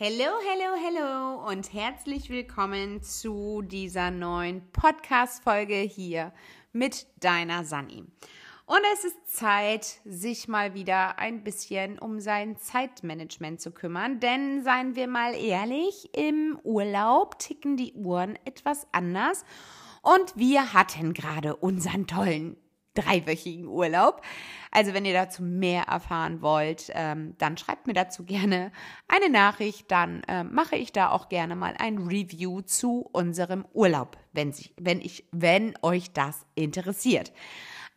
Hello, hello, hello und herzlich willkommen zu dieser neuen Podcast-Folge hier mit deiner Sani. Und es ist Zeit, sich mal wieder ein bisschen um sein Zeitmanagement zu kümmern, denn seien wir mal ehrlich, im Urlaub ticken die Uhren etwas anders und wir hatten gerade unseren tollen dreiwöchigen Urlaub. Also wenn ihr dazu mehr erfahren wollt, ähm, dann schreibt mir dazu gerne eine Nachricht. Dann äh, mache ich da auch gerne mal ein Review zu unserem Urlaub, wenn, sich, wenn, ich, wenn euch das interessiert.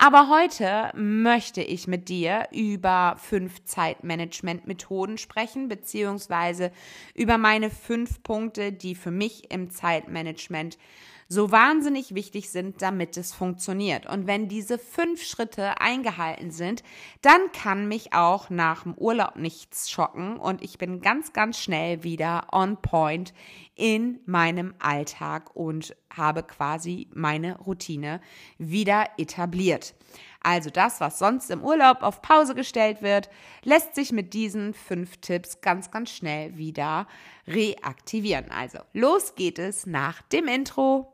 Aber heute möchte ich mit dir über fünf Zeitmanagement-Methoden sprechen, beziehungsweise über meine fünf Punkte, die für mich im Zeitmanagement so wahnsinnig wichtig sind, damit es funktioniert. Und wenn diese fünf Schritte eingehalten sind, dann kann mich auch nach dem Urlaub nichts schocken und ich bin ganz, ganz schnell wieder on point in meinem Alltag und habe quasi meine Routine wieder etabliert. Also das, was sonst im Urlaub auf Pause gestellt wird, lässt sich mit diesen fünf Tipps ganz, ganz schnell wieder reaktivieren. Also los geht es nach dem Intro.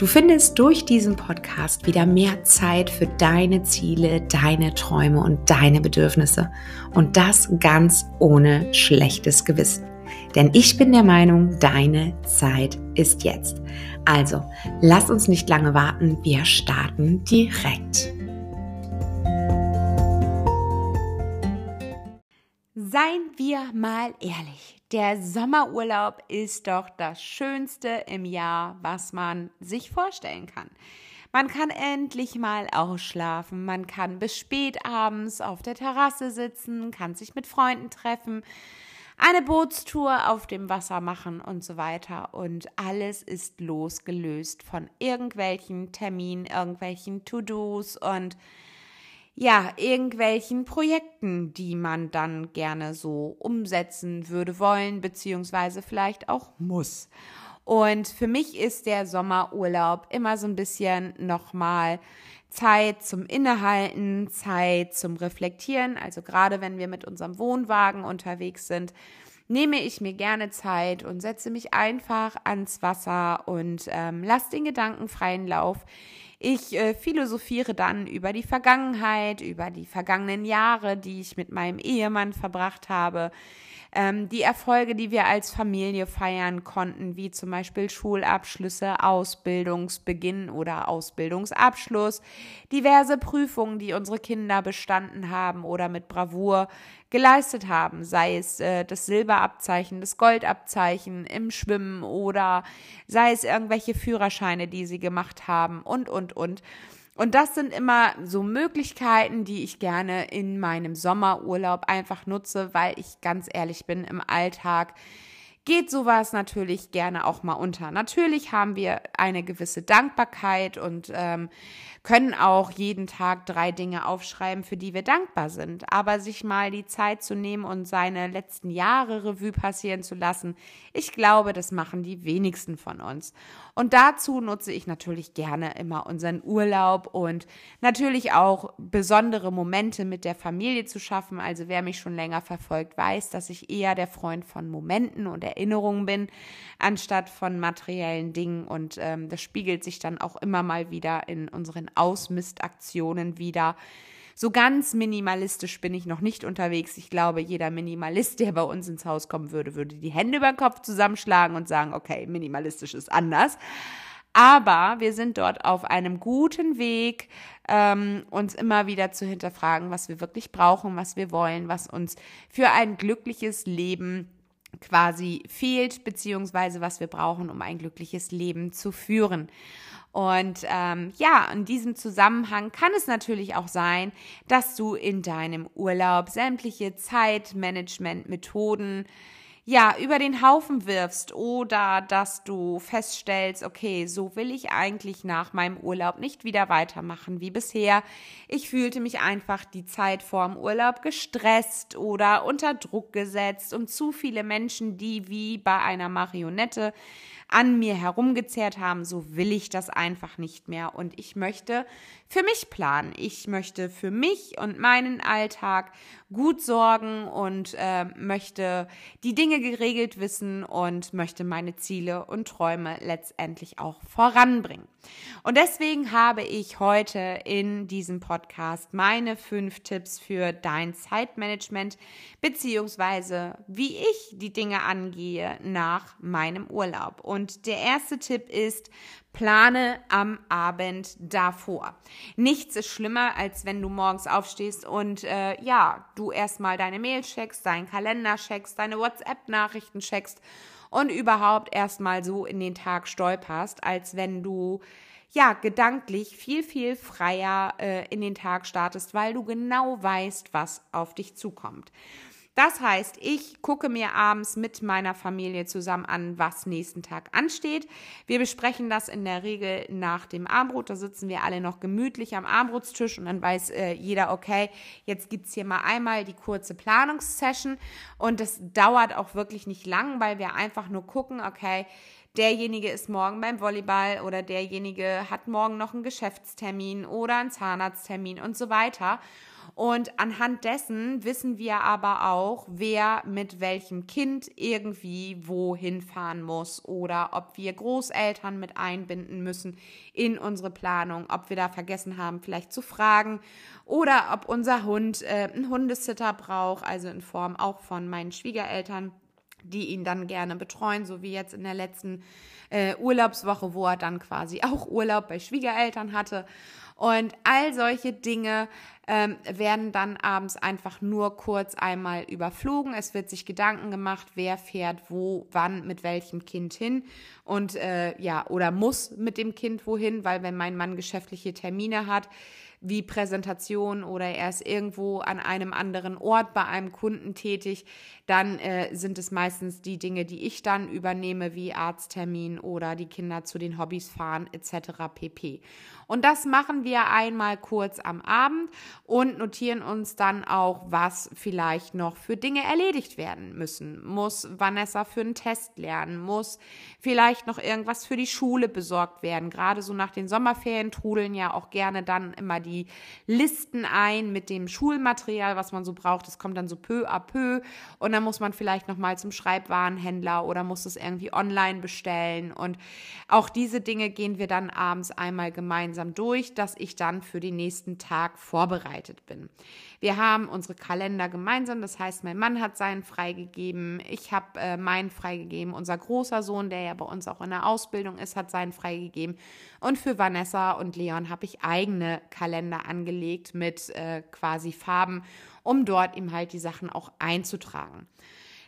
Du findest durch diesen Podcast wieder mehr Zeit für deine Ziele, deine Träume und deine Bedürfnisse. Und das ganz ohne schlechtes Gewissen. Denn ich bin der Meinung, deine Zeit ist jetzt. Also, lass uns nicht lange warten, wir starten direkt. Seien wir mal ehrlich, der Sommerurlaub ist doch das Schönste im Jahr, was man sich vorstellen kann. Man kann endlich mal ausschlafen, man kann bis spät abends auf der Terrasse sitzen, kann sich mit Freunden treffen, eine Bootstour auf dem Wasser machen und so weiter. Und alles ist losgelöst von irgendwelchen Terminen, irgendwelchen To-Dos und ja, irgendwelchen Projekten, die man dann gerne so umsetzen würde wollen, beziehungsweise vielleicht auch muss. Und für mich ist der Sommerurlaub immer so ein bisschen nochmal Zeit zum Innehalten, Zeit zum Reflektieren. Also gerade wenn wir mit unserem Wohnwagen unterwegs sind, nehme ich mir gerne Zeit und setze mich einfach ans Wasser und ähm, lasse den Gedanken freien Lauf. Ich äh, philosophiere dann über die Vergangenheit, über die vergangenen Jahre, die ich mit meinem Ehemann verbracht habe, ähm, die Erfolge, die wir als Familie feiern konnten, wie zum Beispiel Schulabschlüsse, Ausbildungsbeginn oder Ausbildungsabschluss, diverse Prüfungen, die unsere Kinder bestanden haben oder mit Bravour geleistet haben, sei es äh, das Silberabzeichen, das Goldabzeichen im Schwimmen oder sei es irgendwelche Führerscheine, die sie gemacht haben und, und, und. Und das sind immer so Möglichkeiten, die ich gerne in meinem Sommerurlaub einfach nutze, weil ich ganz ehrlich bin, im Alltag geht sowas natürlich gerne auch mal unter. Natürlich haben wir eine gewisse Dankbarkeit und ähm, können auch jeden Tag drei Dinge aufschreiben, für die wir dankbar sind. Aber sich mal die Zeit zu nehmen und seine letzten Jahre Revue passieren zu lassen, ich glaube, das machen die wenigsten von uns. Und dazu nutze ich natürlich gerne immer unseren Urlaub und natürlich auch besondere Momente mit der Familie zu schaffen. Also wer mich schon länger verfolgt, weiß, dass ich eher der Freund von Momenten und Erinnerungen bin, anstatt von materiellen Dingen. Und ähm, das spiegelt sich dann auch immer mal wieder in unseren Ausmistaktionen wieder. So ganz minimalistisch bin ich noch nicht unterwegs. Ich glaube, jeder Minimalist, der bei uns ins Haus kommen würde, würde die Hände über den Kopf zusammenschlagen und sagen, okay, minimalistisch ist anders. Aber wir sind dort auf einem guten Weg, ähm, uns immer wieder zu hinterfragen, was wir wirklich brauchen, was wir wollen, was uns für ein glückliches Leben quasi fehlt, beziehungsweise was wir brauchen, um ein glückliches Leben zu führen. Und ähm, ja, in diesem Zusammenhang kann es natürlich auch sein, dass du in deinem Urlaub sämtliche Zeitmanagement-Methoden ja, über den Haufen wirfst oder dass du feststellst, okay, so will ich eigentlich nach meinem Urlaub nicht wieder weitermachen wie bisher. Ich fühlte mich einfach die Zeit vorm Urlaub gestresst oder unter Druck gesetzt und zu viele Menschen, die wie bei einer Marionette an mir herumgezehrt haben, so will ich das einfach nicht mehr. Und ich möchte für mich planen. Ich möchte für mich und meinen Alltag gut sorgen und äh, möchte die Dinge geregelt wissen und möchte meine Ziele und Träume letztendlich auch voranbringen. Und deswegen habe ich heute in diesem Podcast meine fünf Tipps für dein Zeitmanagement beziehungsweise wie ich die Dinge angehe nach meinem Urlaub. Und der erste Tipp ist, Plane am Abend davor. Nichts ist schlimmer, als wenn du morgens aufstehst und äh, ja, du erstmal deine Mail checkst, deinen Kalender checkst, deine WhatsApp-Nachrichten checkst und überhaupt erstmal so in den Tag stolperst, als wenn du ja gedanklich viel, viel freier äh, in den Tag startest, weil du genau weißt, was auf dich zukommt. Das heißt, ich gucke mir abends mit meiner Familie zusammen an, was nächsten Tag ansteht. Wir besprechen das in der Regel nach dem Armbrot. Da sitzen wir alle noch gemütlich am Armbrotstisch und dann weiß äh, jeder, okay, jetzt gibt es hier mal einmal die kurze Planungssession. Und das dauert auch wirklich nicht lang, weil wir einfach nur gucken, okay, derjenige ist morgen beim Volleyball oder derjenige hat morgen noch einen Geschäftstermin oder einen Zahnarzttermin und so weiter. Und anhand dessen wissen wir aber auch, wer mit welchem Kind irgendwie wohin fahren muss oder ob wir Großeltern mit einbinden müssen in unsere Planung, ob wir da vergessen haben, vielleicht zu fragen oder ob unser Hund äh, einen Hundesitter braucht, also in Form auch von meinen Schwiegereltern die ihn dann gerne betreuen, so wie jetzt in der letzten äh, Urlaubswoche, wo er dann quasi auch Urlaub bei Schwiegereltern hatte. Und all solche Dinge ähm, werden dann abends einfach nur kurz einmal überflogen. Es wird sich Gedanken gemacht, wer fährt wo, wann, mit welchem Kind hin und äh, ja, oder muss mit dem Kind wohin, weil wenn mein Mann geschäftliche Termine hat, wie Präsentation oder er ist irgendwo an einem anderen Ort bei einem Kunden tätig, dann äh, sind es meistens die Dinge, die ich dann übernehme, wie Arzttermin oder die Kinder zu den Hobbys fahren etc. pp. Und das machen wir einmal kurz am Abend und notieren uns dann auch, was vielleicht noch für Dinge erledigt werden müssen. Muss Vanessa für einen Test lernen? Muss vielleicht noch irgendwas für die Schule besorgt werden? Gerade so nach den Sommerferien trudeln ja auch gerne dann immer die Listen ein mit dem Schulmaterial, was man so braucht. Das kommt dann so peu à peu und dann muss man vielleicht noch mal zum Schreibwarenhändler oder muss es irgendwie online bestellen und auch diese Dinge gehen wir dann abends einmal gemeinsam durch, dass ich dann für den nächsten Tag vorbereitet bin. Wir haben unsere Kalender gemeinsam, das heißt, mein Mann hat seinen freigegeben, ich habe äh, meinen freigegeben, unser großer Sohn, der ja bei uns auch in der Ausbildung ist, hat seinen freigegeben. Und für Vanessa und Leon habe ich eigene Kalender angelegt mit äh, quasi Farben, um dort ihm halt die Sachen auch einzutragen.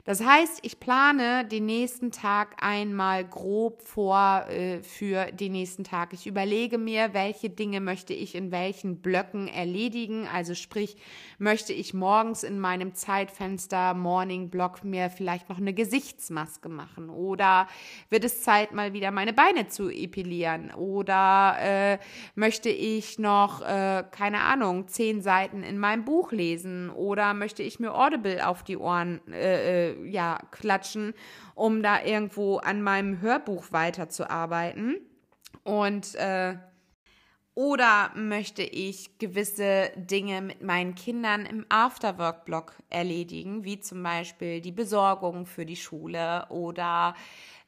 Das heißt, ich plane den nächsten Tag einmal grob vor äh, für den nächsten Tag. Ich überlege mir, welche Dinge möchte ich in welchen Blöcken erledigen. Also sprich, möchte ich morgens in meinem Zeitfenster Morning Block mir vielleicht noch eine Gesichtsmaske machen oder wird es Zeit mal wieder meine Beine zu epilieren oder äh, möchte ich noch äh, keine Ahnung zehn Seiten in meinem Buch lesen oder möchte ich mir Audible auf die Ohren äh, ja, klatschen, um da irgendwo an meinem Hörbuch weiterzuarbeiten. Und äh, oder möchte ich gewisse Dinge mit meinen Kindern im Afterwork-Blog erledigen, wie zum Beispiel die Besorgung für die Schule oder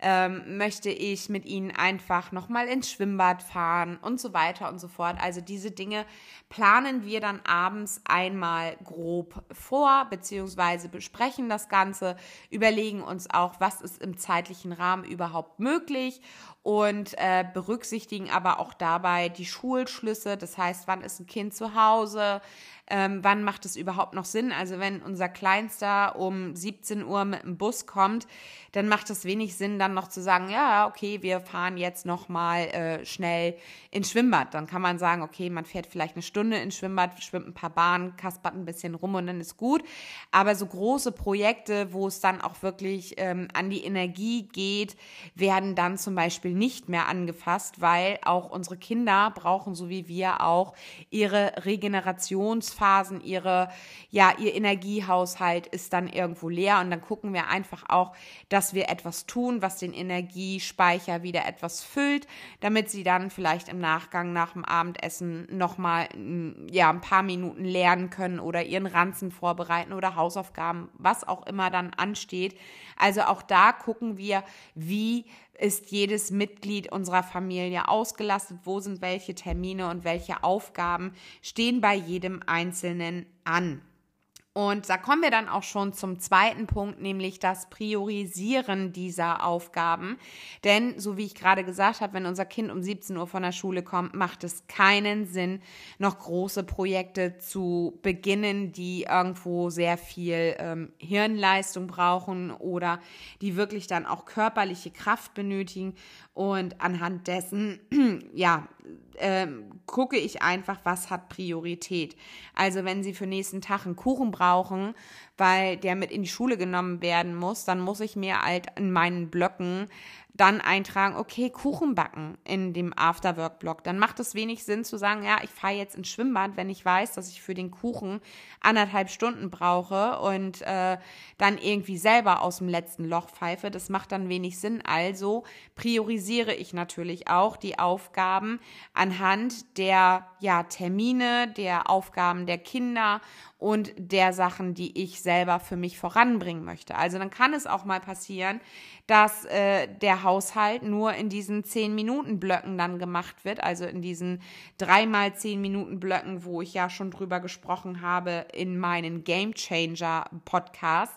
ähm, möchte ich mit ihnen einfach nochmal ins Schwimmbad fahren und so weiter und so fort. Also diese Dinge planen wir dann abends einmal grob vor, beziehungsweise besprechen das Ganze, überlegen uns auch, was ist im zeitlichen Rahmen überhaupt möglich und äh, berücksichtigen aber auch dabei die Schulschlüsse. Das heißt, wann ist ein Kind zu Hause? Ähm, wann macht es überhaupt noch Sinn. Also wenn unser Kleinster um 17 Uhr mit dem Bus kommt, dann macht es wenig Sinn, dann noch zu sagen, ja, okay, wir fahren jetzt noch mal äh, schnell ins Schwimmbad. Dann kann man sagen, okay, man fährt vielleicht eine Stunde ins Schwimmbad, schwimmt ein paar Bahnen, kaspert ein bisschen rum und dann ist gut. Aber so große Projekte, wo es dann auch wirklich ähm, an die Energie geht, werden dann zum Beispiel nicht mehr angefasst, weil auch unsere Kinder brauchen, so wie wir auch, ihre Regenerationsphasen, ihre, ja, ihr Energiehaushalt ist dann irgendwo leer und dann gucken wir einfach auch, dass wir etwas tun, was den Energiespeicher wieder etwas füllt, damit sie dann vielleicht im Nachgang nach dem Abendessen nochmal, ja, ein paar Minuten lernen können oder ihren Ranzen vorbereiten oder Hausaufgaben, was auch immer dann ansteht. Also auch da gucken wir, wie ist jedes Mitglied unserer Familie ausgelastet, wo sind welche Termine und welche Aufgaben stehen bei jedem Einzelnen an. Und da kommen wir dann auch schon zum zweiten Punkt, nämlich das Priorisieren dieser Aufgaben. Denn, so wie ich gerade gesagt habe, wenn unser Kind um 17 Uhr von der Schule kommt, macht es keinen Sinn, noch große Projekte zu beginnen, die irgendwo sehr viel ähm, Hirnleistung brauchen oder die wirklich dann auch körperliche Kraft benötigen. Und anhand dessen, ja, ähm, gucke ich einfach, was hat Priorität. Also wenn Sie für nächsten Tag einen Kuchen brauchen, weil der mit in die Schule genommen werden muss, dann muss ich mir halt in meinen Blöcken dann eintragen, okay, Kuchen backen in dem Afterwork-Blog. Dann macht es wenig Sinn zu sagen, ja, ich fahre jetzt ins Schwimmbad, wenn ich weiß, dass ich für den Kuchen anderthalb Stunden brauche und äh, dann irgendwie selber aus dem letzten Loch pfeife. Das macht dann wenig Sinn. Also priorisiere ich natürlich auch die Aufgaben anhand der ja, Termine, der Aufgaben der Kinder und der Sachen, die ich selber für mich voranbringen möchte. Also dann kann es auch mal passieren, dass äh, der Haushalt nur in diesen zehn Minuten Blöcken dann gemacht wird, also in diesen dreimal zehn Minuten Blöcken, wo ich ja schon drüber gesprochen habe in meinen Game Changer Podcast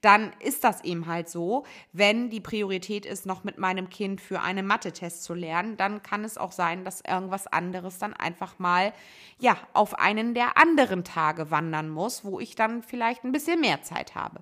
dann ist das eben halt so. Wenn die Priorität ist, noch mit meinem Kind für einen Mathe-Test zu lernen, dann kann es auch sein, dass irgendwas anderes dann einfach mal, ja, auf einen der anderen Tage wandern muss, wo ich dann vielleicht ein bisschen mehr Zeit habe.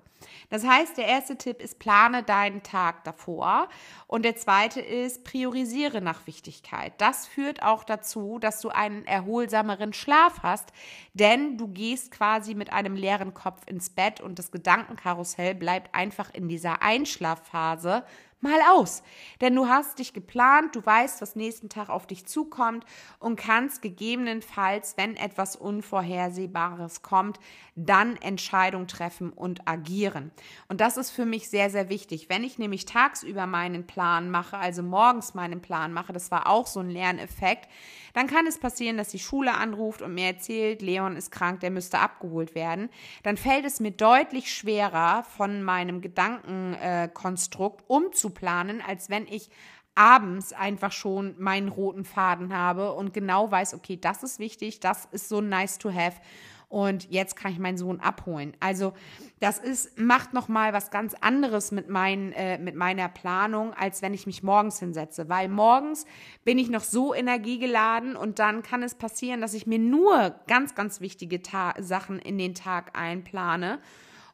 Das heißt, der erste Tipp ist, plane deinen Tag davor. Und der zweite ist, priorisiere nach Wichtigkeit. Das führt auch dazu, dass du einen erholsameren Schlaf hast, denn du gehst quasi mit einem leeren Kopf ins Bett und das Gedankenkarussell bleibt einfach in dieser Einschlafphase mal aus. Denn du hast dich geplant, du weißt, was nächsten Tag auf dich zukommt und kannst gegebenenfalls, wenn etwas Unvorhersehbares kommt, dann Entscheidung treffen und agieren. Und das ist für mich sehr, sehr wichtig. Wenn ich nämlich tagsüber meinen Plan mache, also morgens meinen Plan mache, das war auch so ein Lerneffekt, dann kann es passieren, dass die Schule anruft und mir erzählt, Leon ist krank, der müsste abgeholt werden. Dann fällt es mir deutlich schwerer, von meinem Gedankenkonstrukt äh, umzuplanen, als wenn ich abends einfach schon meinen roten Faden habe und genau weiß, okay, das ist wichtig, das ist so nice to have und jetzt kann ich meinen Sohn abholen. Also das ist, macht nochmal was ganz anderes mit, mein, äh, mit meiner Planung, als wenn ich mich morgens hinsetze. Weil morgens bin ich noch so energiegeladen und dann kann es passieren, dass ich mir nur ganz, ganz wichtige Ta Sachen in den Tag einplane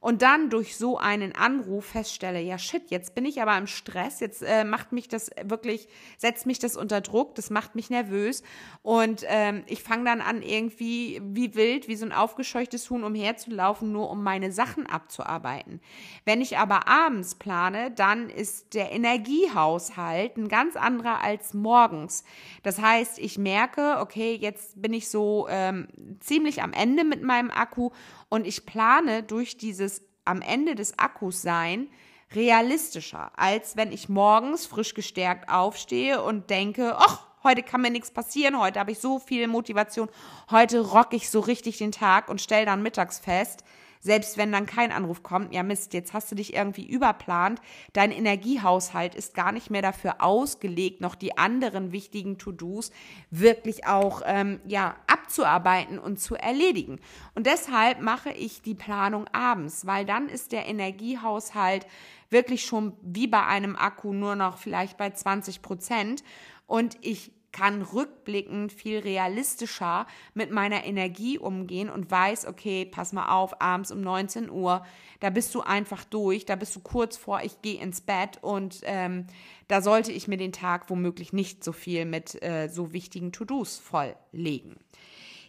und dann durch so einen Anruf feststelle, ja shit, jetzt bin ich aber im Stress, jetzt äh, macht mich das wirklich, setzt mich das unter Druck, das macht mich nervös und ähm, ich fange dann an irgendwie wie wild, wie so ein aufgescheuchtes Huhn umherzulaufen, nur um meine Sachen abzuarbeiten. Wenn ich aber abends plane, dann ist der Energiehaushalt ein ganz anderer als morgens. Das heißt, ich merke, okay, jetzt bin ich so ähm, ziemlich am Ende mit meinem Akku und ich plane durch dieses am Ende des Akkus sein realistischer, als wenn ich morgens frisch gestärkt aufstehe und denke, ach, heute kann mir nichts passieren, heute habe ich so viel Motivation, heute rock ich so richtig den Tag und stelle dann mittags fest, selbst wenn dann kein Anruf kommt, ja Mist, jetzt hast du dich irgendwie überplant, dein Energiehaushalt ist gar nicht mehr dafür ausgelegt, noch die anderen wichtigen To-Dos wirklich auch ähm, ja abzuarbeiten und zu erledigen. Und deshalb mache ich die Planung abends, weil dann ist der Energiehaushalt wirklich schon wie bei einem Akku nur noch vielleicht bei 20 Prozent und ich kann rückblickend viel realistischer mit meiner Energie umgehen und weiß, okay, pass mal auf, abends um 19 Uhr, da bist du einfach durch, da bist du kurz vor, ich gehe ins Bett und ähm, da sollte ich mir den Tag womöglich nicht so viel mit äh, so wichtigen To-Dos volllegen.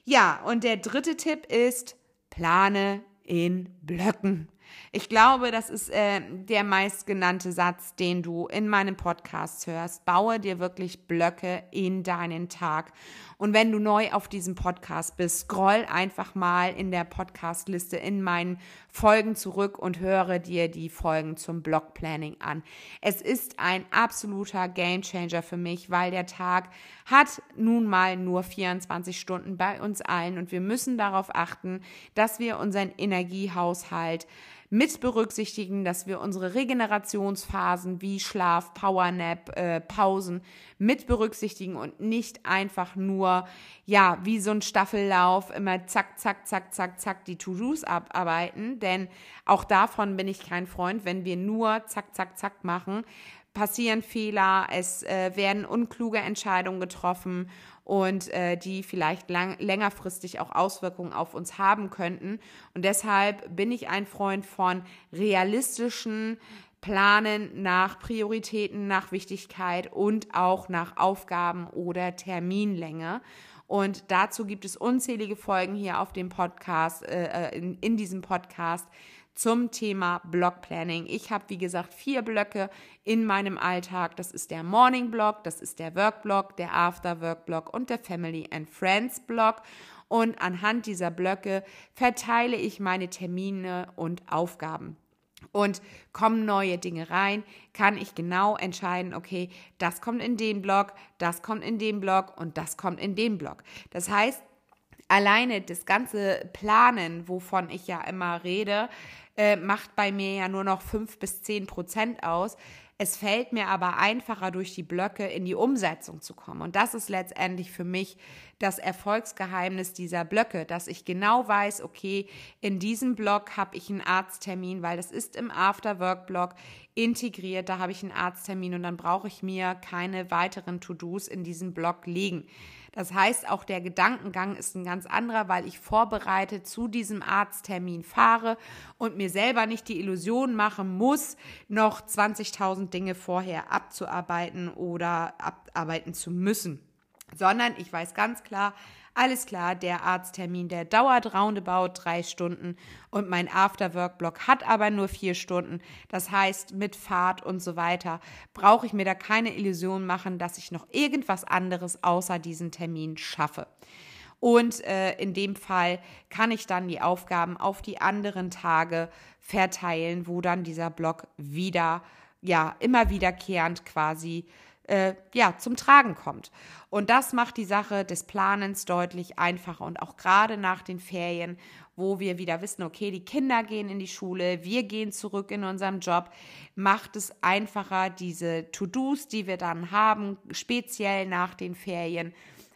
Ja, und der dritte Tipp ist, plane in Blöcken. Ich glaube, das ist äh, der meistgenannte Satz, den du in meinem Podcast hörst. Baue dir wirklich Blöcke in deinen Tag. Und wenn du neu auf diesem Podcast bist, scroll einfach mal in der Podcastliste in meinen Folgen zurück und höre dir die Folgen zum Blockplanning an. Es ist ein absoluter Gamechanger für mich, weil der Tag hat nun mal nur 24 Stunden bei uns allen und wir müssen darauf achten, dass wir unseren Energiehaushalt mit berücksichtigen, dass wir unsere Regenerationsphasen wie Schlaf, Powernap, äh, Pausen mit berücksichtigen und nicht einfach nur, ja, wie so ein Staffellauf immer zack, zack, zack, zack, zack die To-Dos abarbeiten. Denn auch davon bin ich kein Freund, wenn wir nur zack, zack, zack machen passieren Fehler, es äh, werden unkluge Entscheidungen getroffen und äh, die vielleicht lang, längerfristig auch Auswirkungen auf uns haben könnten. Und deshalb bin ich ein Freund von realistischen Planen nach Prioritäten, nach Wichtigkeit und auch nach Aufgaben oder Terminlänge. Und dazu gibt es unzählige Folgen hier auf dem Podcast, äh, äh in, in diesem Podcast zum Thema Blockplanning. Ich habe, wie gesagt, vier Blöcke in meinem Alltag. Das ist der Morning Block, das ist der Work Block, der After Work Block und der Family and Friends Block. Und anhand dieser Blöcke verteile ich meine Termine und Aufgaben. Und kommen neue Dinge rein, kann ich genau entscheiden, okay, das kommt in den Block, das kommt in den Block und das kommt in den Block. Das heißt, alleine das ganze Planen, wovon ich ja immer rede, äh, macht bei mir ja nur noch fünf bis zehn Prozent aus. Es fällt mir aber einfacher, durch die Blöcke in die Umsetzung zu kommen. Und das ist letztendlich für mich das Erfolgsgeheimnis dieser Blöcke, dass ich genau weiß, okay, in diesem Block habe ich einen Arzttermin, weil das ist im After-Work-Block integriert, da habe ich einen Arzttermin und dann brauche ich mir keine weiteren To-Dos in diesem Block legen. Das heißt, auch der Gedankengang ist ein ganz anderer, weil ich vorbereitet zu diesem Arzttermin fahre und mir selber nicht die Illusion machen muss, noch 20.000 Dinge vorher abzuarbeiten oder abarbeiten zu müssen, sondern ich weiß ganz klar, alles klar, der Arzttermin, der dauert roundabout drei Stunden und mein Afterwork-Block hat aber nur vier Stunden. Das heißt, mit Fahrt und so weiter brauche ich mir da keine Illusion machen, dass ich noch irgendwas anderes außer diesen Termin schaffe. Und äh, in dem Fall kann ich dann die Aufgaben auf die anderen Tage verteilen, wo dann dieser Block wieder, ja, immer wiederkehrend quasi äh, ja, zum Tragen kommt. Und das macht die Sache des Planens deutlich einfacher. Und auch gerade nach den Ferien, wo wir wieder wissen, okay, die Kinder gehen in die Schule, wir gehen zurück in unserem Job, macht es einfacher, diese To-Dos, die wir dann haben, speziell nach den Ferien,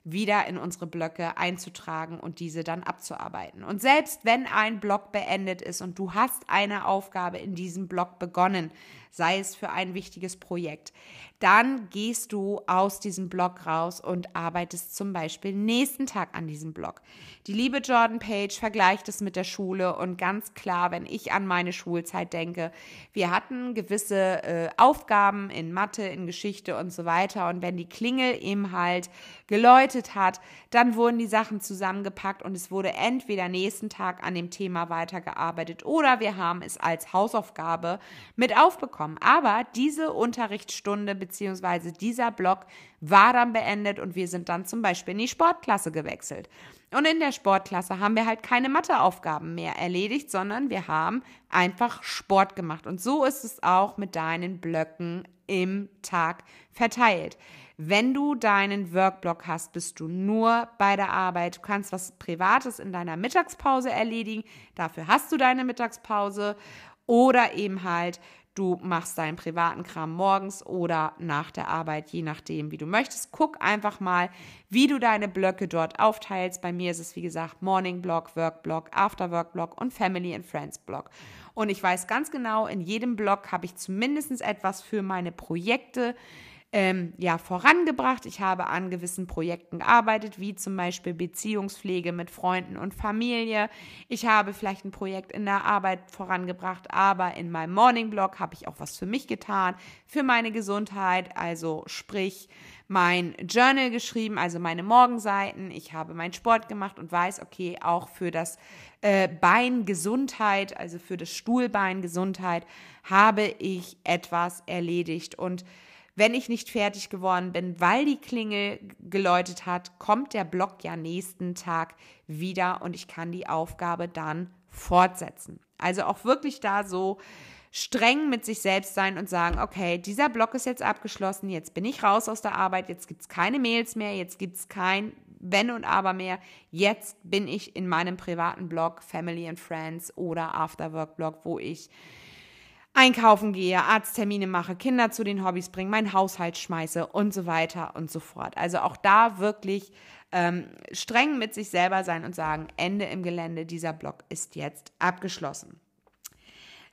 wieder in unsere Blöcke einzutragen und diese dann abzuarbeiten. Und selbst wenn ein Block beendet ist und du hast eine Aufgabe in diesem Block begonnen, sei es für ein wichtiges Projekt, dann gehst du aus diesem Blog raus und arbeitest zum Beispiel nächsten Tag an diesem Blog. Die liebe Jordan Page vergleicht es mit der Schule und ganz klar, wenn ich an meine Schulzeit denke, wir hatten gewisse äh, Aufgaben in Mathe, in Geschichte und so weiter und wenn die Klingel eben halt geläutet hat, dann wurden die Sachen zusammengepackt und es wurde entweder nächsten Tag an dem Thema weitergearbeitet oder wir haben es als Hausaufgabe mit aufbekommen. Aber diese Unterrichtsstunde beziehungsweise dieser Block war dann beendet und wir sind dann zum Beispiel in die Sportklasse gewechselt. Und in der Sportklasse haben wir halt keine Matheaufgaben mehr erledigt, sondern wir haben einfach Sport gemacht. Und so ist es auch mit deinen Blöcken im Tag verteilt. Wenn du deinen Workblock hast, bist du nur bei der Arbeit. Du kannst was Privates in deiner Mittagspause erledigen. Dafür hast du deine Mittagspause. Oder eben halt, Du machst deinen privaten Kram morgens oder nach der Arbeit, je nachdem, wie du möchtest. Guck einfach mal, wie du deine Blöcke dort aufteilst. Bei mir ist es, wie gesagt, Morning Block, Work Block, After Work Block und Family and Friends Block. Und ich weiß ganz genau, in jedem Block habe ich zumindest etwas für meine Projekte ähm, ja, vorangebracht. Ich habe an gewissen Projekten gearbeitet, wie zum Beispiel Beziehungspflege mit Freunden und Familie. Ich habe vielleicht ein Projekt in der Arbeit vorangebracht, aber in meinem Morning Blog habe ich auch was für mich getan, für meine Gesundheit, also sprich mein Journal geschrieben, also meine Morgenseiten. Ich habe meinen Sport gemacht und weiß, okay, auch für das äh, Beingesundheit, also für das Stuhlbeingesundheit, habe ich etwas erledigt und wenn ich nicht fertig geworden bin, weil die Klingel geläutet hat, kommt der Block ja nächsten Tag wieder und ich kann die Aufgabe dann fortsetzen. Also auch wirklich da so streng mit sich selbst sein und sagen, okay, dieser Block ist jetzt abgeschlossen, jetzt bin ich raus aus der Arbeit, jetzt gibt es keine Mails mehr, jetzt gibt es kein Wenn und Aber mehr, jetzt bin ich in meinem privaten Blog Family and Friends oder Afterwork Blog, wo ich einkaufen gehe, Arzttermine mache, Kinder zu den Hobbys bringe, meinen Haushalt schmeiße und so weiter und so fort. Also auch da wirklich ähm, streng mit sich selber sein und sagen, Ende im Gelände, dieser Block ist jetzt abgeschlossen.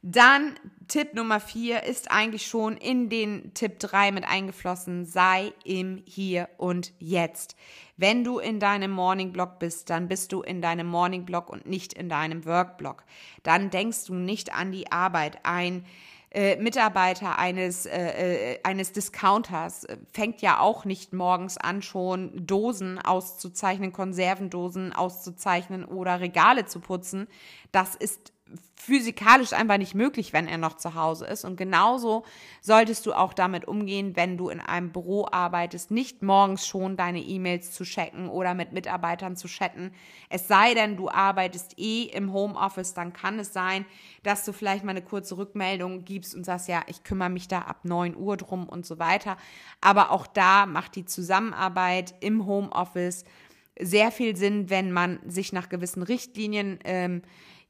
Dann Tipp Nummer vier ist eigentlich schon in den Tipp drei mit eingeflossen. Sei im Hier und Jetzt. Wenn du in deinem Morning Block bist, dann bist du in deinem Morning Block und nicht in deinem Work Block. Dann denkst du nicht an die Arbeit. Ein äh, Mitarbeiter eines, äh, äh eines Discounters äh, fängt ja auch nicht morgens an, schon Dosen auszuzeichnen, Konservendosen auszuzeichnen oder Regale zu putzen. Das ist physikalisch einfach nicht möglich, wenn er noch zu Hause ist. Und genauso solltest du auch damit umgehen, wenn du in einem Büro arbeitest, nicht morgens schon deine E-Mails zu checken oder mit Mitarbeitern zu chatten. Es sei denn, du arbeitest eh im Homeoffice, dann kann es sein, dass du vielleicht mal eine kurze Rückmeldung gibst und sagst, ja, ich kümmere mich da ab 9 Uhr drum und so weiter. Aber auch da macht die Zusammenarbeit im Homeoffice sehr viel Sinn, wenn man sich nach gewissen Richtlinien ähm,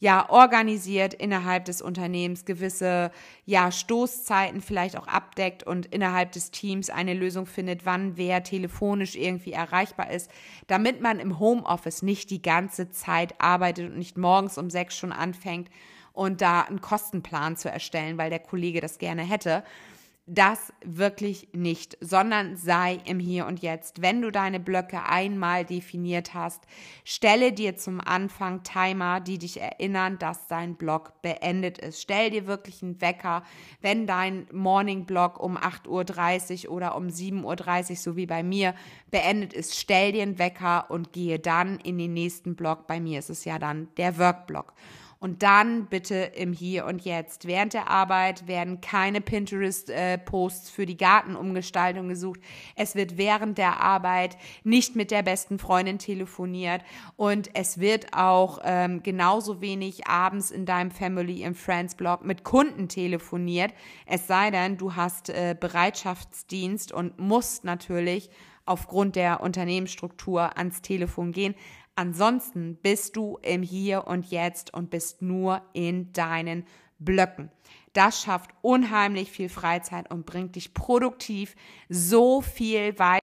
ja organisiert innerhalb des Unternehmens gewisse ja Stoßzeiten vielleicht auch abdeckt und innerhalb des Teams eine Lösung findet, wann wer telefonisch irgendwie erreichbar ist, damit man im Homeoffice nicht die ganze Zeit arbeitet und nicht morgens um sechs schon anfängt und da einen Kostenplan zu erstellen, weil der Kollege das gerne hätte, das wirklich nicht, sondern sei im Hier und Jetzt. Wenn du deine Blöcke einmal definiert hast, stelle dir zum Anfang Timer, die dich erinnern, dass dein Block beendet ist. Stell dir wirklich einen Wecker, wenn dein Morning Block um 8.30 Uhr oder um 7.30 Uhr, so wie bei mir, beendet ist. Stell dir einen Wecker und gehe dann in den nächsten Block. Bei mir ist es ja dann der Workblock. Und dann bitte im Hier und Jetzt. Während der Arbeit werden keine Pinterest-Posts für die Gartenumgestaltung gesucht. Es wird während der Arbeit nicht mit der besten Freundin telefoniert. Und es wird auch ähm, genauso wenig abends in deinem Family and Friends Blog mit Kunden telefoniert. Es sei denn, du hast äh, Bereitschaftsdienst und musst natürlich aufgrund der Unternehmensstruktur ans Telefon gehen. Ansonsten bist du im Hier und Jetzt und bist nur in deinen Blöcken. Das schafft unheimlich viel Freizeit und bringt dich produktiv so viel weiter.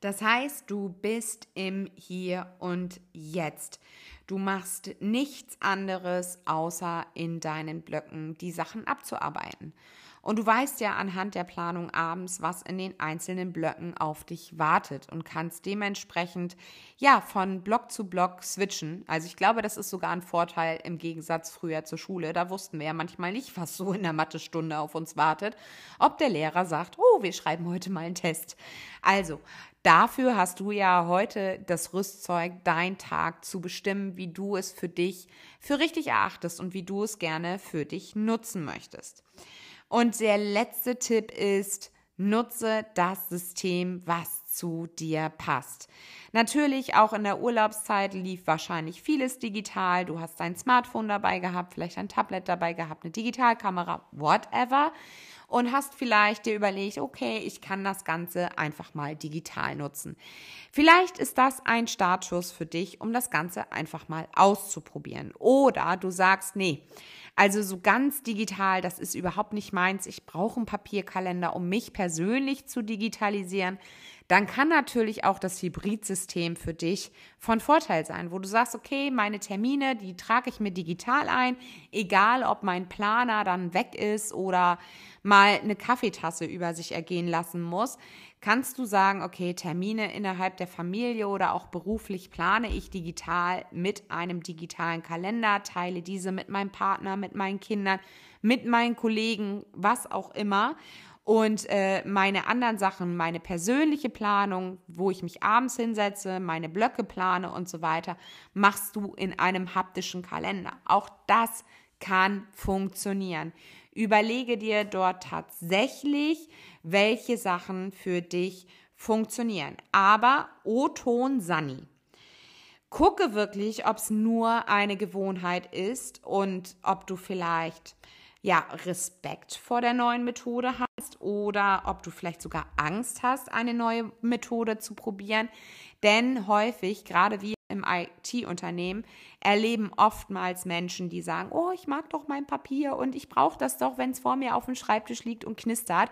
Das heißt, du bist im Hier und Jetzt. Du machst nichts anderes, außer in deinen Blöcken die Sachen abzuarbeiten. Und du weißt ja anhand der Planung abends, was in den einzelnen Blöcken auf dich wartet und kannst dementsprechend ja von Block zu Block switchen. Also ich glaube, das ist sogar ein Vorteil im Gegensatz früher zur Schule. Da wussten wir ja manchmal nicht, was so in der Mathestunde auf uns wartet. Ob der Lehrer sagt, oh, wir schreiben heute mal einen Test. Also, Dafür hast du ja heute das Rüstzeug, dein Tag zu bestimmen, wie du es für dich für richtig erachtest und wie du es gerne für dich nutzen möchtest. Und der letzte Tipp ist, nutze das System, was zu dir passt. Natürlich auch in der Urlaubszeit lief wahrscheinlich vieles digital. Du hast dein Smartphone dabei gehabt, vielleicht ein Tablet dabei gehabt, eine Digitalkamera, whatever. Und hast vielleicht dir überlegt, okay, ich kann das Ganze einfach mal digital nutzen. Vielleicht ist das ein Startschuss für dich, um das Ganze einfach mal auszuprobieren. Oder du sagst, nee, also so ganz digital, das ist überhaupt nicht meins. Ich brauche einen Papierkalender, um mich persönlich zu digitalisieren. Dann kann natürlich auch das Hybridsystem für dich von Vorteil sein, wo du sagst, okay, meine Termine, die trage ich mir digital ein, egal ob mein Planer dann weg ist oder mal eine Kaffeetasse über sich ergehen lassen muss, kannst du sagen, okay, Termine innerhalb der Familie oder auch beruflich plane ich digital mit einem digitalen Kalender, teile diese mit meinem Partner, mit meinen Kindern, mit meinen Kollegen, was auch immer. Und äh, meine anderen Sachen, meine persönliche Planung, wo ich mich abends hinsetze, meine Blöcke plane und so weiter, machst du in einem haptischen Kalender. Auch das kann funktionieren. Überlege dir dort tatsächlich, welche Sachen für dich funktionieren. Aber O-Ton Sani. Gucke wirklich, ob es nur eine Gewohnheit ist und ob du vielleicht ja Respekt vor der neuen Methode hast oder ob du vielleicht sogar Angst hast, eine neue Methode zu probieren. Denn häufig, gerade wir im IT-Unternehmen, erleben oftmals Menschen, die sagen, oh, ich mag doch mein Papier und ich brauche das doch, wenn es vor mir auf dem Schreibtisch liegt und knistert.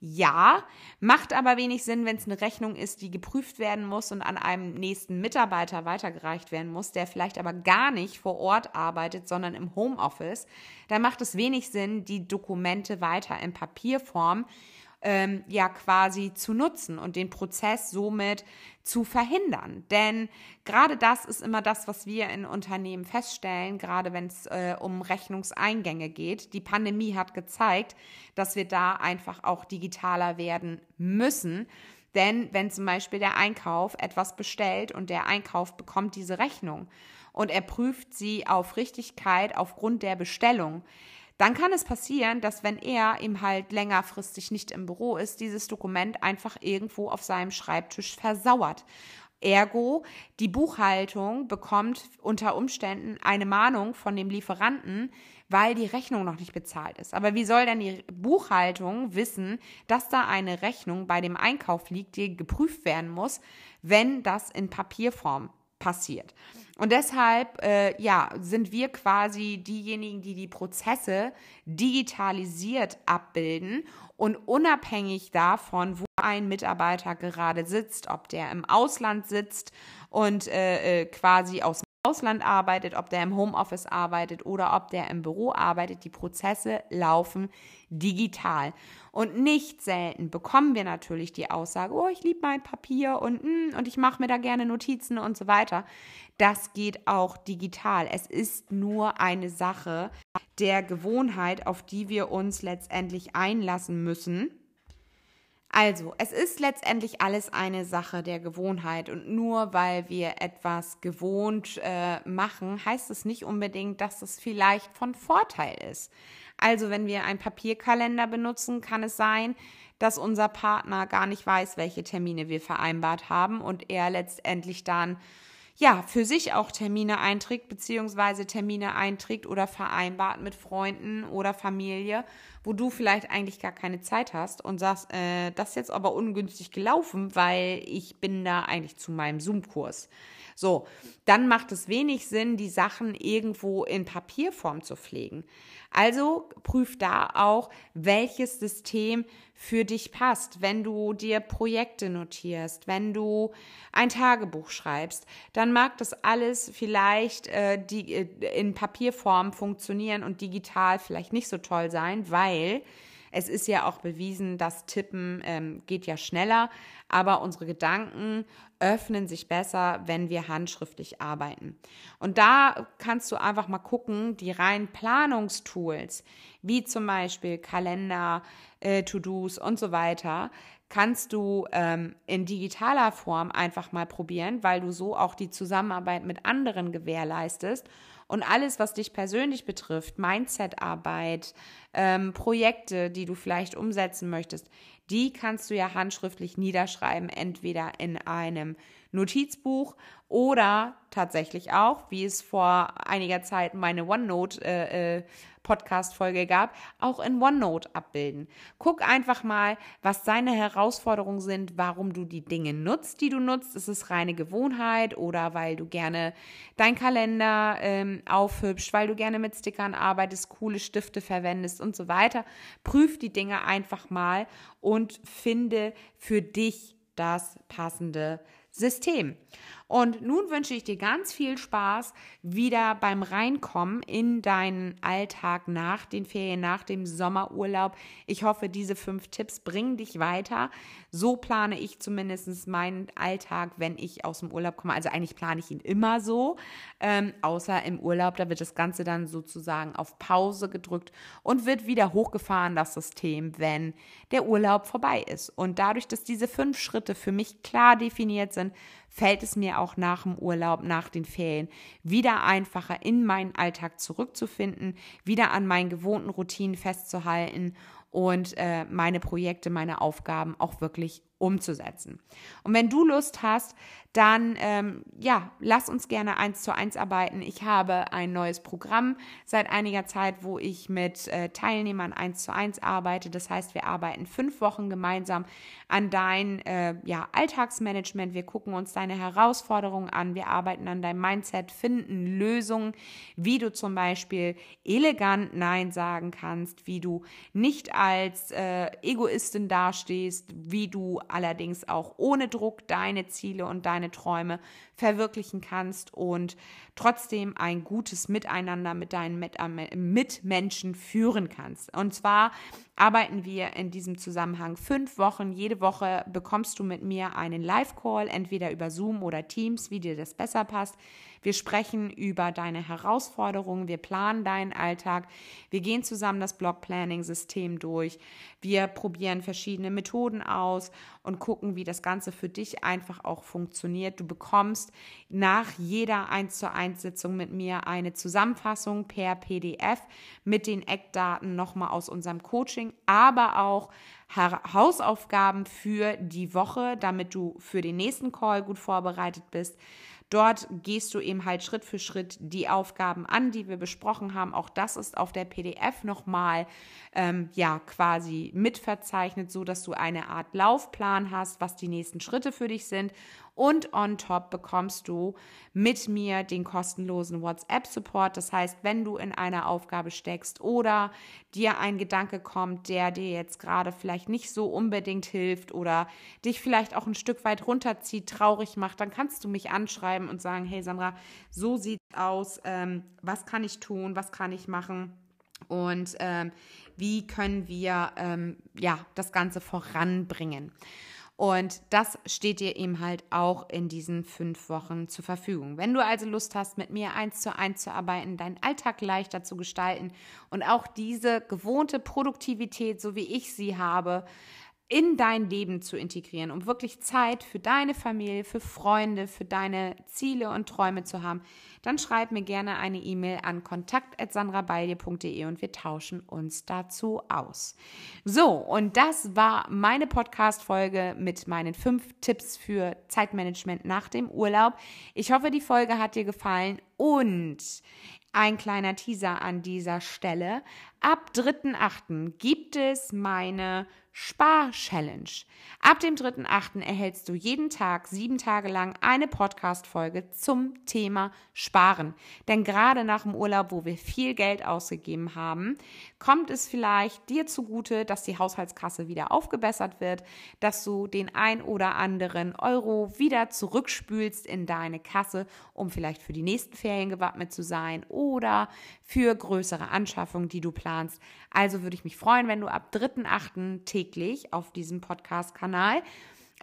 Ja, macht aber wenig Sinn, wenn es eine Rechnung ist, die geprüft werden muss und an einem nächsten Mitarbeiter weitergereicht werden muss, der vielleicht aber gar nicht vor Ort arbeitet, sondern im Homeoffice. Da macht es wenig Sinn, die Dokumente weiter in Papierform ähm, ja quasi zu nutzen und den Prozess somit zu verhindern. Denn gerade das ist immer das, was wir in Unternehmen feststellen, gerade wenn es äh, um Rechnungseingänge geht. Die Pandemie hat gezeigt, dass wir da einfach auch digitaler werden müssen. Denn wenn zum Beispiel der Einkauf etwas bestellt und der Einkauf bekommt diese Rechnung und er prüft sie auf Richtigkeit aufgrund der Bestellung, dann kann es passieren, dass wenn er ihm halt längerfristig nicht im Büro ist, dieses Dokument einfach irgendwo auf seinem Schreibtisch versauert. Ergo, die Buchhaltung bekommt unter Umständen eine Mahnung von dem Lieferanten, weil die Rechnung noch nicht bezahlt ist. Aber wie soll denn die Buchhaltung wissen, dass da eine Rechnung bei dem Einkauf liegt, die geprüft werden muss, wenn das in Papierform passiert? Und deshalb, äh, ja, sind wir quasi diejenigen, die die Prozesse digitalisiert abbilden und unabhängig davon, wo ein Mitarbeiter gerade sitzt, ob der im Ausland sitzt und äh, äh quasi aus Ausland arbeitet, ob der im Homeoffice arbeitet oder ob der im Büro arbeitet, die Prozesse laufen digital. Und nicht selten bekommen wir natürlich die Aussage, oh, ich liebe mein Papier und, mm, und ich mache mir da gerne Notizen und so weiter. Das geht auch digital. Es ist nur eine Sache der Gewohnheit, auf die wir uns letztendlich einlassen müssen. Also, es ist letztendlich alles eine Sache der Gewohnheit und nur weil wir etwas gewohnt äh, machen, heißt es nicht unbedingt, dass es vielleicht von Vorteil ist. Also, wenn wir einen Papierkalender benutzen, kann es sein, dass unser Partner gar nicht weiß, welche Termine wir vereinbart haben und er letztendlich dann ja, für sich auch Termine einträgt, beziehungsweise Termine einträgt oder vereinbart mit Freunden oder Familie, wo du vielleicht eigentlich gar keine Zeit hast und sagst, äh, das ist jetzt aber ungünstig gelaufen, weil ich bin da eigentlich zu meinem Zoom-Kurs. So, dann macht es wenig Sinn, die Sachen irgendwo in Papierform zu pflegen. Also prüf da auch, welches System für dich passt. Wenn du dir Projekte notierst, wenn du ein Tagebuch schreibst, dann mag das alles vielleicht äh, die, äh, in Papierform funktionieren und digital vielleicht nicht so toll sein, weil es ist ja auch bewiesen, dass Tippen ähm, geht ja schneller, aber unsere Gedanken öffnen sich besser, wenn wir handschriftlich arbeiten. Und da kannst du einfach mal gucken, die reinen Planungstools, wie zum Beispiel Kalender, äh, To-Dos und so weiter, kannst du ähm, in digitaler Form einfach mal probieren, weil du so auch die Zusammenarbeit mit anderen gewährleistest und alles, was dich persönlich betrifft, Mindset-Arbeit, ähm, Projekte, die du vielleicht umsetzen möchtest, die kannst du ja handschriftlich niederschreiben, entweder in einem Notizbuch oder tatsächlich auch, wie es vor einiger Zeit meine OneNote äh, äh, Podcast-Folge gab, auch in OneNote abbilden. Guck einfach mal, was deine Herausforderungen sind, warum du die Dinge nutzt, die du nutzt. Ist es reine Gewohnheit oder weil du gerne dein Kalender ähm, aufhübscht, weil du gerne mit Stickern arbeitest, coole Stifte verwendest und so weiter. Prüf die Dinge einfach mal und finde für dich das passende System. Und nun wünsche ich dir ganz viel Spaß wieder beim Reinkommen in deinen Alltag nach den Ferien, nach dem Sommerurlaub. Ich hoffe, diese fünf Tipps bringen dich weiter. So plane ich zumindest meinen Alltag, wenn ich aus dem Urlaub komme. Also eigentlich plane ich ihn immer so, ähm, außer im Urlaub. Da wird das Ganze dann sozusagen auf Pause gedrückt und wird wieder hochgefahren, das System, wenn der Urlaub vorbei ist. Und dadurch, dass diese fünf Schritte für mich klar definiert sind, fällt es mir auch nach dem Urlaub, nach den Ferien wieder einfacher, in meinen Alltag zurückzufinden, wieder an meinen gewohnten Routinen festzuhalten und äh, meine Projekte, meine Aufgaben auch wirklich umzusetzen. Und wenn du Lust hast, dann ähm, ja, lass uns gerne eins zu eins arbeiten. Ich habe ein neues Programm seit einiger Zeit, wo ich mit äh, Teilnehmern eins zu eins arbeite. Das heißt, wir arbeiten fünf Wochen gemeinsam an dein äh, ja, Alltagsmanagement. Wir gucken uns deine Herausforderungen an. Wir arbeiten an deinem Mindset, finden Lösungen, wie du zum Beispiel elegant Nein sagen kannst, wie du nicht als äh, Egoistin dastehst, wie du allerdings auch ohne Druck deine Ziele und deine Träume verwirklichen kannst und trotzdem ein gutes Miteinander mit deinen Mitmenschen führen kannst. Und zwar arbeiten wir in diesem Zusammenhang fünf Wochen. Jede Woche bekommst du mit mir einen Live-Call, entweder über Zoom oder Teams, wie dir das besser passt. Wir sprechen über deine Herausforderungen, wir planen deinen Alltag, wir gehen zusammen das Block-Planning-System durch, wir probieren verschiedene Methoden aus und gucken, wie das Ganze für dich einfach auch funktioniert. Du bekommst nach jeder 1 zu 1 Sitzung mit mir eine Zusammenfassung per PDF mit den Eckdaten nochmal aus unserem Coaching, aber auch Hausaufgaben für die Woche, damit du für den nächsten Call gut vorbereitet bist. Dort gehst du eben halt Schritt für Schritt die Aufgaben an, die wir besprochen haben. Auch das ist auf der PDF nochmal ähm, ja quasi mitverzeichnet, so dass du eine Art Laufplan hast, was die nächsten Schritte für dich sind. Und on top bekommst du mit mir den kostenlosen WhatsApp-Support. Das heißt, wenn du in einer Aufgabe steckst oder dir ein Gedanke kommt, der dir jetzt gerade vielleicht nicht so unbedingt hilft oder dich vielleicht auch ein Stück weit runterzieht, traurig macht, dann kannst du mich anschreiben und sagen, hey Sandra, so sieht es aus, ähm, was kann ich tun, was kann ich machen? Und ähm, wie können wir ähm, ja, das Ganze voranbringen. Und das steht dir eben halt auch in diesen fünf Wochen zur Verfügung. Wenn du also Lust hast, mit mir eins zu eins zu arbeiten, deinen Alltag leichter zu gestalten und auch diese gewohnte Produktivität, so wie ich sie habe, in dein Leben zu integrieren, um wirklich Zeit für deine Familie, für Freunde, für deine Ziele und Träume zu haben, dann schreib mir gerne eine E-Mail an kontakt@sandrabeide.de und wir tauschen uns dazu aus. So, und das war meine Podcast Folge mit meinen fünf Tipps für Zeitmanagement nach dem Urlaub. Ich hoffe, die Folge hat dir gefallen und ein kleiner Teaser an dieser Stelle. Ab 3.8. gibt es meine Spar-Challenge. Ab dem 3.8. erhältst du jeden Tag, sieben Tage lang, eine Podcast-Folge zum Thema Sparen. Denn gerade nach dem Urlaub, wo wir viel Geld ausgegeben haben, kommt es vielleicht dir zugute, dass die Haushaltskasse wieder aufgebessert wird, dass du den ein oder anderen Euro wieder zurückspülst in deine Kasse, um vielleicht für die nächsten Ferien gewappnet zu sein oder für größere Anschaffungen, die du planst. Also würde ich mich freuen, wenn du ab 3.8. täglich auf diesem Podcast-Kanal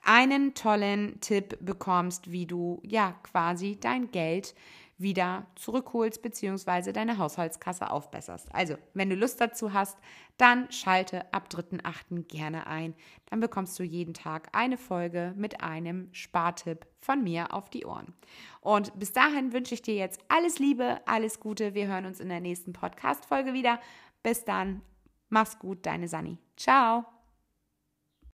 einen tollen Tipp bekommst, wie du ja quasi dein Geld wieder zurückholst bzw. deine Haushaltskasse aufbesserst. Also, wenn du Lust dazu hast, dann schalte ab 3.8. gerne ein. Dann bekommst du jeden Tag eine Folge mit einem Spartipp von mir auf die Ohren. Und bis dahin wünsche ich dir jetzt alles Liebe, alles Gute. Wir hören uns in der nächsten Podcast-Folge wieder. Bis dann. Mach's gut, deine Sani. Ciao.